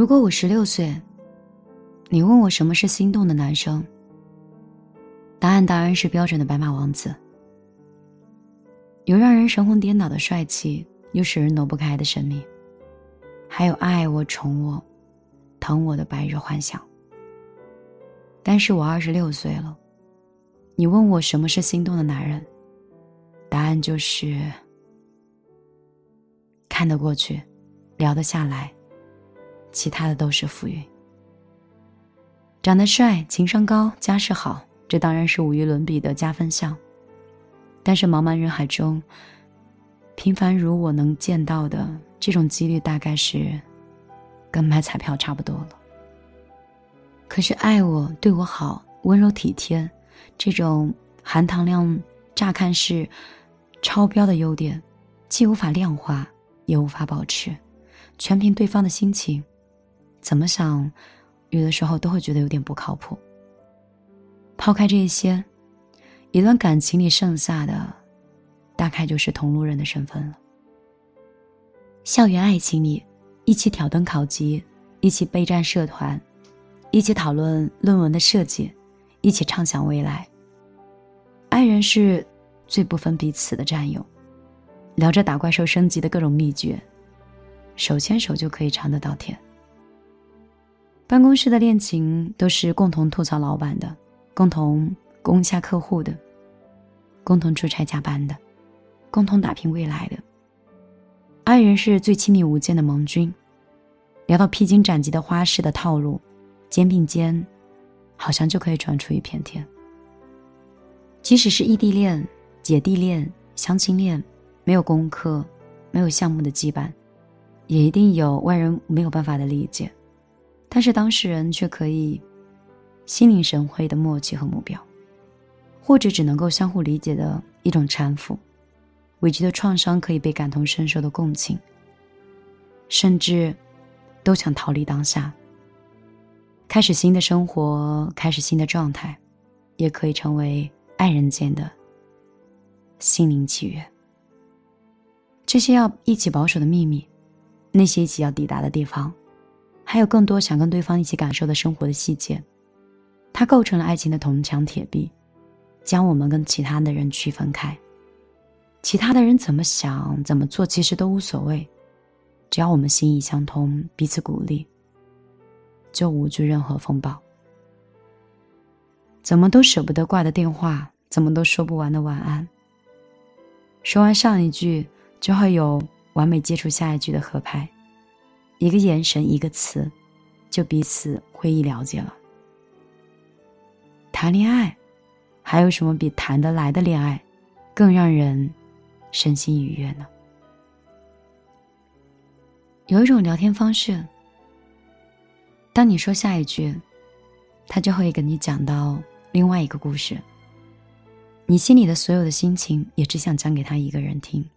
如果我十六岁，你问我什么是心动的男生，答案当然是标准的白马王子。有让人神魂颠倒的帅气，又使人挪不开的神秘，还有爱我、宠我、疼我的白日幻想。但是我二十六岁了，你问我什么是心动的男人，答案就是看得过去，聊得下来，其他的都是浮云。长得帅、情商高、家世好，这当然是无与伦比的加分项。但是茫茫人海中，平凡如我能见到的这种几率，大概是跟买彩票差不多了。可是爱我、对我好、温柔体贴，这种含糖量乍看是超标的优点，既无法量化，也无法保持，全凭对方的心情。怎么想，有的时候都会觉得有点不靠谱。抛开这些。一段感情里剩下的，大概就是同路人的身份了。校园爱情里，一起挑灯考级，一起备战社团，一起讨论论文的设计，一起畅想未来。爱人是最不分彼此的战友，聊着打怪兽升级的各种秘诀，手牵手就可以尝得到甜。办公室的恋情都是共同吐槽老板的，共同。攻下客户的，共同出差加班的，共同打拼未来的。爱人是最亲密无间的盟军，聊到披荆斩棘的花式的套路，肩并肩，好像就可以闯出一片天。即使是异地恋、姐弟恋、相亲恋，没有功课、没有项目的羁绊，也一定有外人没有办法的理解，但是当事人却可以心领神会的默契和目标。或者只能够相互理解的一种搀扶，委屈的创伤可以被感同身受的共情，甚至都想逃离当下，开始新的生活，开始新的状态，也可以成为爱人间的心灵契约。这些要一起保守的秘密，那些一起要抵达的地方，还有更多想跟对方一起感受的生活的细节，它构成了爱情的铜墙铁壁。将我们跟其他的人区分开，其他的人怎么想、怎么做，其实都无所谓，只要我们心意相通，彼此鼓励，就无惧任何风暴。怎么都舍不得挂的电话，怎么都说不完的晚安。说完上一句，就会有完美接触下一句的合拍，一个眼神，一个词，就彼此会意了解了。谈恋爱。还有什么比谈得来的恋爱，更让人身心愉悦呢？有一种聊天方式，当你说下一句，他就会跟你讲到另外一个故事。你心里的所有的心情，也只想讲给他一个人听。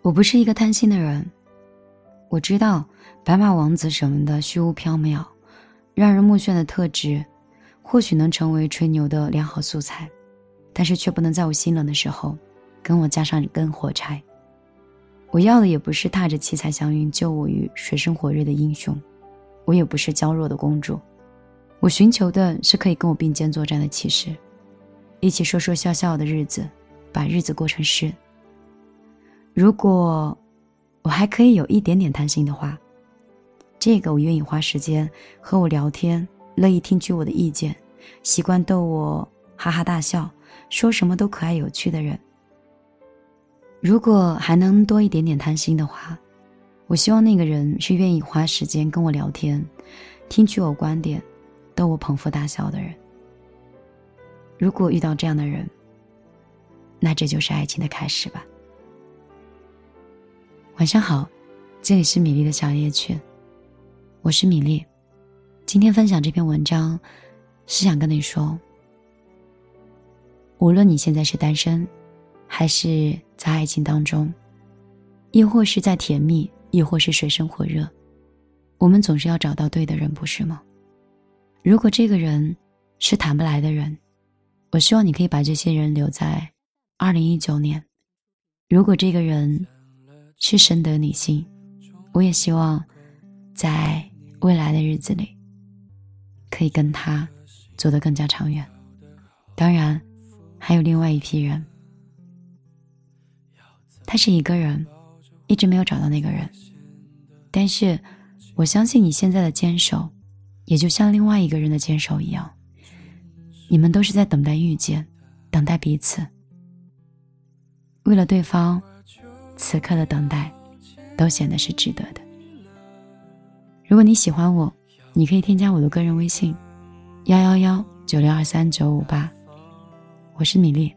我不是一个贪心的人，我知道白马王子什么的虚无缥缈，让人目眩的特质。或许能成为吹牛的良好素材，但是却不能在我心冷的时候，跟我加上一根火柴。我要的也不是踏着七彩祥云救我于水深火热的英雄，我也不是娇弱的公主，我寻求的是可以跟我并肩作战的骑士，一起说说笑笑的日子，把日子过成诗。如果我还可以有一点点贪心的话，这个我愿意花时间和我聊天。乐意听取我的意见，习惯逗我哈哈大笑，说什么都可爱有趣的人。如果还能多一点点贪心的话，我希望那个人是愿意花时间跟我聊天，听取我观点，逗我捧腹大笑的人。如果遇到这样的人，那这就是爱情的开始吧。晚上好，这里是米粒的小夜曲，我是米粒。今天分享这篇文章，是想跟你说，无论你现在是单身，还是在爱情当中，亦或是在甜蜜，亦或是水深火热，我们总是要找到对的人，不是吗？如果这个人是谈不来的人，我希望你可以把这些人留在二零一九年；如果这个人是深得你心，我也希望在未来的日子里，可以跟他走得更加长远。当然，还有另外一批人，他是一个人，一直没有找到那个人。但是，我相信你现在的坚守，也就像另外一个人的坚守一样，你们都是在等待遇见，等待彼此。为了对方，此刻的等待，都显得是值得的。如果你喜欢我，你可以添加我的个人微信：幺幺幺九六二三九五八。我是米粒，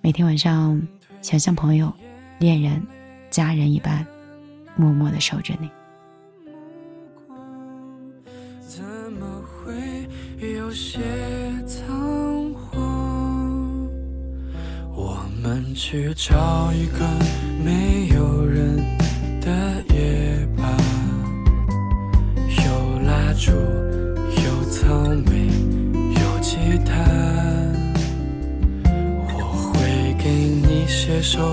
每天晚上想像朋友、恋人、家人一般，默默的守着你。怎么会有些去找一个没有人的夜吧，有蜡烛，有草莓，有吉他。我会给你写首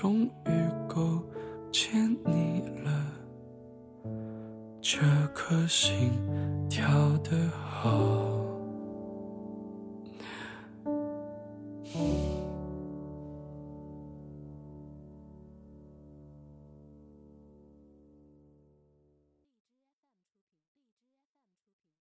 终于够见你了。这颗心